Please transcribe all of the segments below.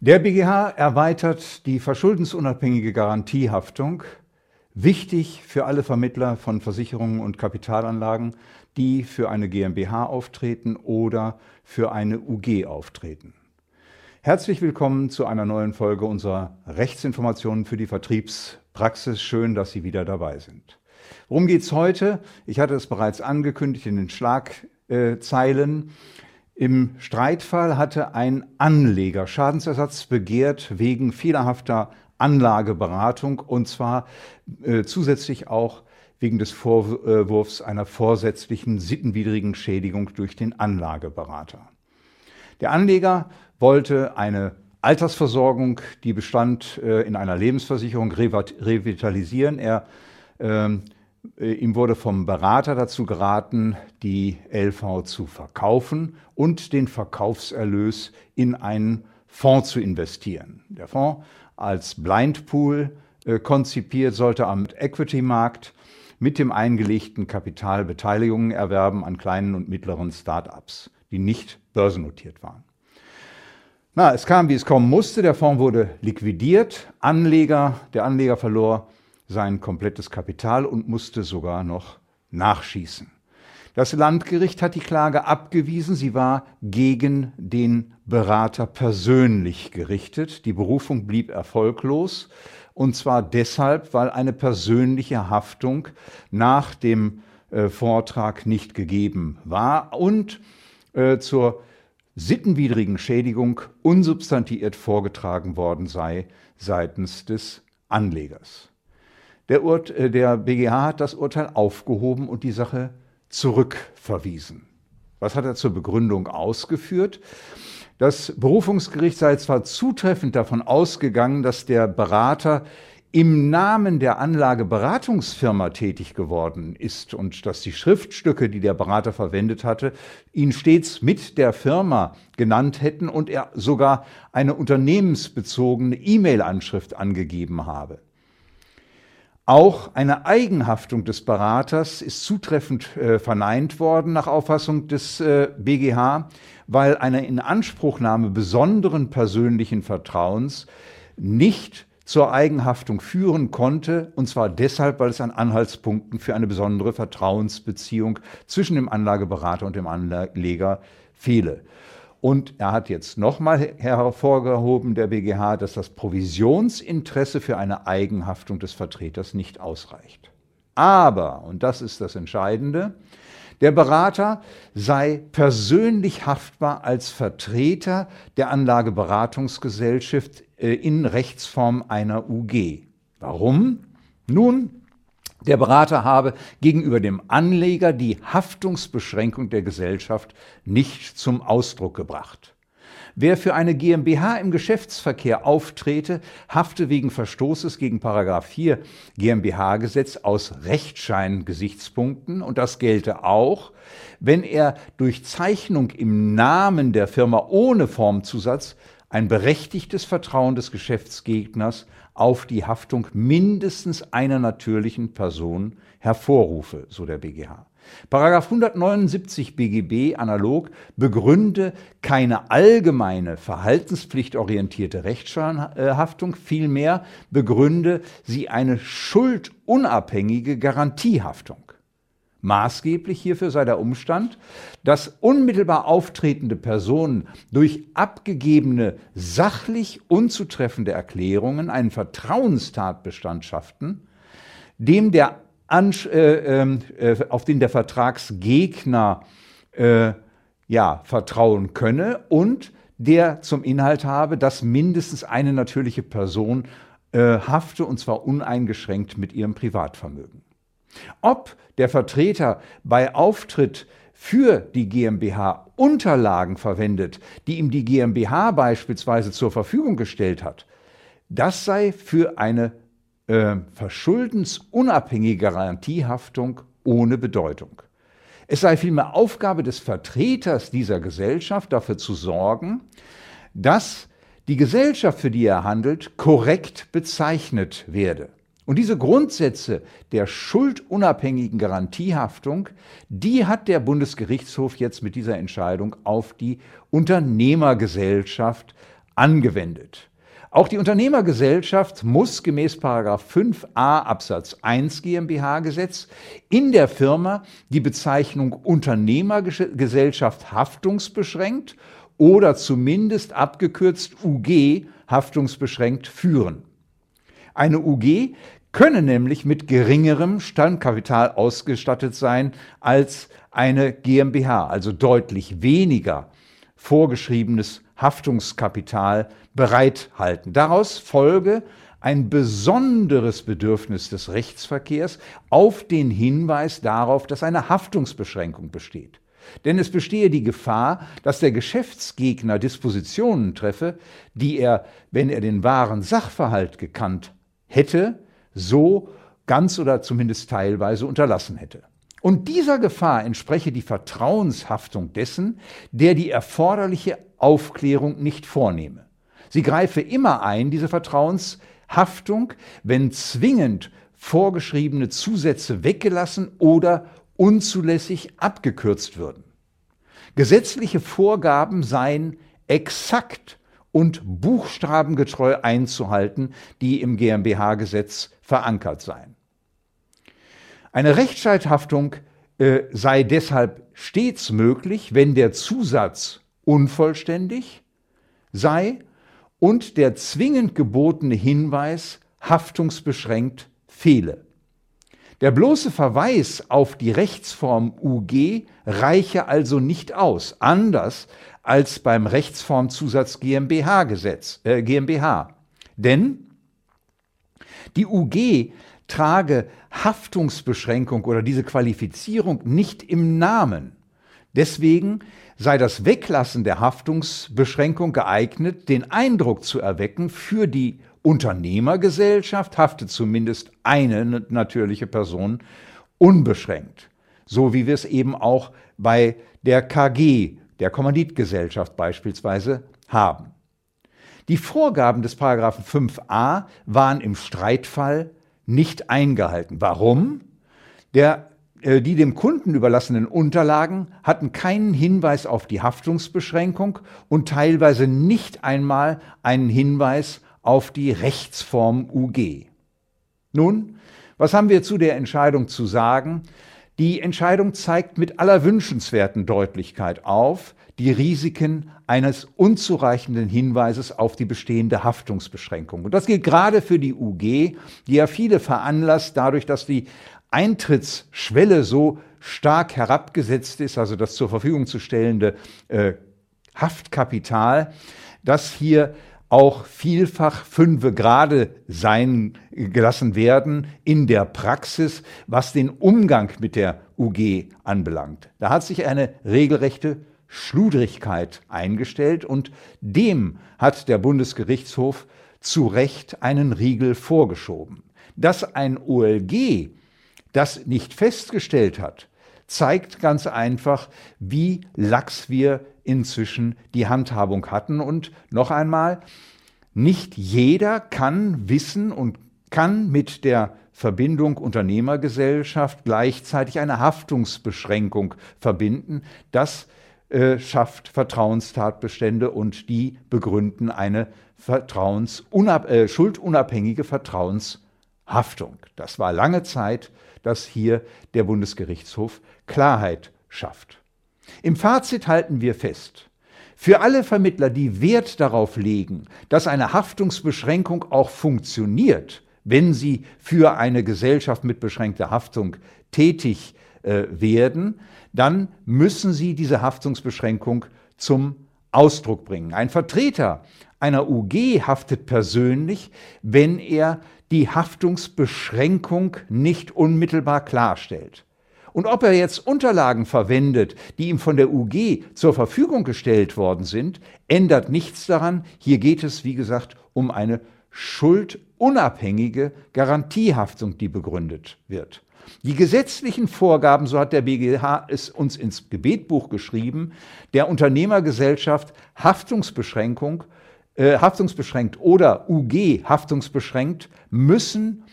Der BGH erweitert die verschuldensunabhängige Garantiehaftung, wichtig für alle Vermittler von Versicherungen und Kapitalanlagen, die für eine GmbH auftreten oder für eine UG auftreten. Herzlich willkommen zu einer neuen Folge unserer Rechtsinformationen für die Vertriebspraxis. Schön, dass Sie wieder dabei sind. Worum geht es heute? Ich hatte es bereits angekündigt in den Schlagzeilen. Im Streitfall hatte ein Anleger Schadensersatz begehrt wegen fehlerhafter Anlageberatung und zwar äh, zusätzlich auch wegen des Vorwurfs einer vorsätzlichen sittenwidrigen Schädigung durch den Anlageberater. Der Anleger wollte eine Altersversorgung, die bestand äh, in einer Lebensversicherung, revitalisieren. Er ähm, äh, ihm wurde vom Berater dazu geraten, die LV zu verkaufen und den Verkaufserlös in einen Fonds zu investieren. Der Fonds als Blind Pool äh, konzipiert sollte am Equity-Markt mit dem eingelegten Kapital Beteiligungen erwerben an kleinen und mittleren Start-ups, die nicht börsennotiert waren. Na, es kam, wie es kommen musste. Der Fonds wurde liquidiert. Anleger, der Anleger verlor sein komplettes Kapital und musste sogar noch nachschießen. Das Landgericht hat die Klage abgewiesen. Sie war gegen den Berater persönlich gerichtet. Die Berufung blieb erfolglos. Und zwar deshalb, weil eine persönliche Haftung nach dem äh, Vortrag nicht gegeben war und äh, zur sittenwidrigen Schädigung unsubstantiiert vorgetragen worden sei seitens des Anlegers. Der, Ur äh, der BGH hat das Urteil aufgehoben und die Sache zurückverwiesen. Was hat er zur Begründung ausgeführt? Das Berufungsgericht sei zwar zutreffend davon ausgegangen, dass der Berater im Namen der Anlageberatungsfirma tätig geworden ist und dass die Schriftstücke, die der Berater verwendet hatte, ihn stets mit der Firma genannt hätten und er sogar eine unternehmensbezogene E-Mail-Anschrift angegeben habe. Auch eine Eigenhaftung des Beraters ist zutreffend äh, verneint worden nach Auffassung des äh, BGH, weil eine Inanspruchnahme besonderen persönlichen Vertrauens nicht zur Eigenhaftung führen konnte, und zwar deshalb, weil es an Anhaltspunkten für eine besondere Vertrauensbeziehung zwischen dem Anlageberater und dem Anleger fehle. Und er hat jetzt nochmal hervorgehoben, der BGH, dass das Provisionsinteresse für eine Eigenhaftung des Vertreters nicht ausreicht. Aber, und das ist das Entscheidende, der Berater sei persönlich haftbar als Vertreter der Anlageberatungsgesellschaft äh, in Rechtsform einer UG. Warum? Nun, der Berater habe gegenüber dem Anleger die Haftungsbeschränkung der Gesellschaft nicht zum Ausdruck gebracht. Wer für eine GmbH im Geschäftsverkehr auftrete, hafte wegen Verstoßes gegen 4 GmbH-Gesetz aus Rechtscheingesichtspunkten und das gelte auch, wenn er durch Zeichnung im Namen der Firma ohne Formzusatz ein berechtigtes Vertrauen des Geschäftsgegners auf die Haftung mindestens einer natürlichen Person hervorrufe, so der BGH. Paragraph 179 BGB analog begründe keine allgemeine verhaltenspflichtorientierte Rechtsschadhaftung, vielmehr begründe sie eine schuldunabhängige Garantiehaftung. Maßgeblich hierfür sei der Umstand, dass unmittelbar auftretende Personen durch abgegebene sachlich unzutreffende Erklärungen einen Vertrauenstatbestand schafften, dem der äh, ähm, äh, auf den der Vertragsgegner äh, ja, vertrauen könne und der zum Inhalt habe, dass mindestens eine natürliche Person äh, hafte und zwar uneingeschränkt mit ihrem Privatvermögen. Ob der Vertreter bei Auftritt für die GmbH Unterlagen verwendet, die ihm die GmbH beispielsweise zur Verfügung gestellt hat, das sei für eine äh, verschuldensunabhängige Garantiehaftung ohne Bedeutung. Es sei vielmehr Aufgabe des Vertreters dieser Gesellschaft dafür zu sorgen, dass die Gesellschaft, für die er handelt, korrekt bezeichnet werde. Und diese Grundsätze der schuldunabhängigen Garantiehaftung, die hat der Bundesgerichtshof jetzt mit dieser Entscheidung auf die Unternehmergesellschaft angewendet. Auch die Unternehmergesellschaft muss gemäß 5a Absatz 1 GmbH-Gesetz in der Firma die Bezeichnung Unternehmergesellschaft haftungsbeschränkt oder zumindest abgekürzt UG haftungsbeschränkt führen. Eine UG könne nämlich mit geringerem Standkapital ausgestattet sein als eine GmbH, also deutlich weniger vorgeschriebenes Haftungskapital bereithalten. Daraus folge ein besonderes Bedürfnis des Rechtsverkehrs auf den Hinweis darauf, dass eine Haftungsbeschränkung besteht. Denn es bestehe die Gefahr, dass der Geschäftsgegner Dispositionen treffe, die er, wenn er den wahren Sachverhalt gekannt hätte, so ganz oder zumindest teilweise unterlassen hätte. Und dieser Gefahr entspreche die Vertrauenshaftung dessen, der die erforderliche Aufklärung nicht vornehme. Sie greife immer ein, diese Vertrauenshaftung, wenn zwingend vorgeschriebene Zusätze weggelassen oder unzulässig abgekürzt würden. Gesetzliche Vorgaben seien exakt und buchstabengetreu einzuhalten, die im GmbH-Gesetz verankert seien. Eine Rechtsstreithaftung äh, sei deshalb stets möglich, wenn der Zusatz unvollständig sei und der zwingend gebotene Hinweis haftungsbeschränkt fehle. Der bloße Verweis auf die Rechtsform UG reiche also nicht aus, anders als beim Rechtsformzusatz GmbH Gesetz, äh, GmbH. Denn die UG trage Haftungsbeschränkung oder diese Qualifizierung nicht im Namen. Deswegen sei das Weglassen der Haftungsbeschränkung geeignet, den Eindruck zu erwecken, für die Unternehmergesellschaft haftet zumindest eine natürliche Person unbeschränkt. So wie wir es eben auch bei der KG, der Kommanditgesellschaft beispielsweise, haben. Die Vorgaben des Paragraphen 5a waren im Streitfall nicht eingehalten. Warum? Der, äh, die dem Kunden überlassenen Unterlagen hatten keinen Hinweis auf die Haftungsbeschränkung und teilweise nicht einmal einen Hinweis auf die Rechtsform UG. Nun, was haben wir zu der Entscheidung zu sagen? Die Entscheidung zeigt mit aller wünschenswerten Deutlichkeit auf die Risiken eines unzureichenden Hinweises auf die bestehende Haftungsbeschränkung. Und das gilt gerade für die UG, die ja viele veranlasst, dadurch, dass die Eintrittsschwelle so stark herabgesetzt ist, also das zur Verfügung zu stellende äh, Haftkapital, dass hier auch vielfach fünfe Grade sein gelassen werden in der Praxis, was den Umgang mit der UG anbelangt. Da hat sich eine regelrechte Schludrigkeit eingestellt und dem hat der Bundesgerichtshof zu Recht einen Riegel vorgeschoben. Dass ein OLG das nicht festgestellt hat, zeigt ganz einfach, wie lax wir inzwischen die Handhabung hatten. Und noch einmal, nicht jeder kann wissen und kann mit der Verbindung Unternehmergesellschaft gleichzeitig eine Haftungsbeschränkung verbinden. Das äh, schafft Vertrauenstatbestände und die begründen eine Vertrauensunab äh, schuldunabhängige Vertrauenshaftung. Das war lange Zeit, dass hier der Bundesgerichtshof Klarheit schafft. Im Fazit halten wir fest, für alle Vermittler, die Wert darauf legen, dass eine Haftungsbeschränkung auch funktioniert, wenn sie für eine Gesellschaft mit beschränkter Haftung tätig äh, werden, dann müssen sie diese Haftungsbeschränkung zum Ausdruck bringen. Ein Vertreter einer UG haftet persönlich, wenn er die Haftungsbeschränkung nicht unmittelbar klarstellt. Und ob er jetzt Unterlagen verwendet, die ihm von der UG zur Verfügung gestellt worden sind, ändert nichts daran. Hier geht es, wie gesagt, um eine schuldunabhängige Garantiehaftung, die begründet wird. Die gesetzlichen Vorgaben, so hat der BGH es uns ins Gebetbuch geschrieben, der Unternehmergesellschaft Haftungsbeschränkung, äh, haftungsbeschränkt oder UG haftungsbeschränkt, müssen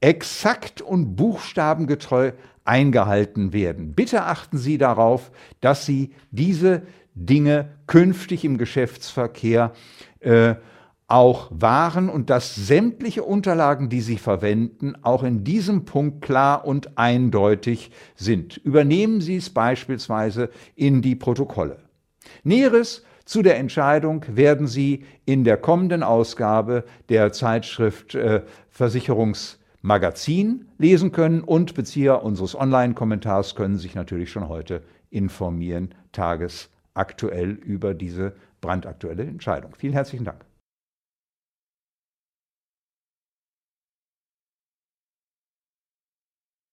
exakt und buchstabengetreu eingehalten werden. Bitte achten Sie darauf, dass Sie diese Dinge künftig im Geschäftsverkehr äh, auch wahren und dass sämtliche Unterlagen, die Sie verwenden, auch in diesem Punkt klar und eindeutig sind. Übernehmen Sie es beispielsweise in die Protokolle. Näheres zu der Entscheidung werden Sie in der kommenden Ausgabe der Zeitschrift äh, Versicherungsmagazin lesen können und Bezieher unseres Online-Kommentars können sich natürlich schon heute informieren, tagesaktuell über diese brandaktuelle Entscheidung. Vielen herzlichen Dank.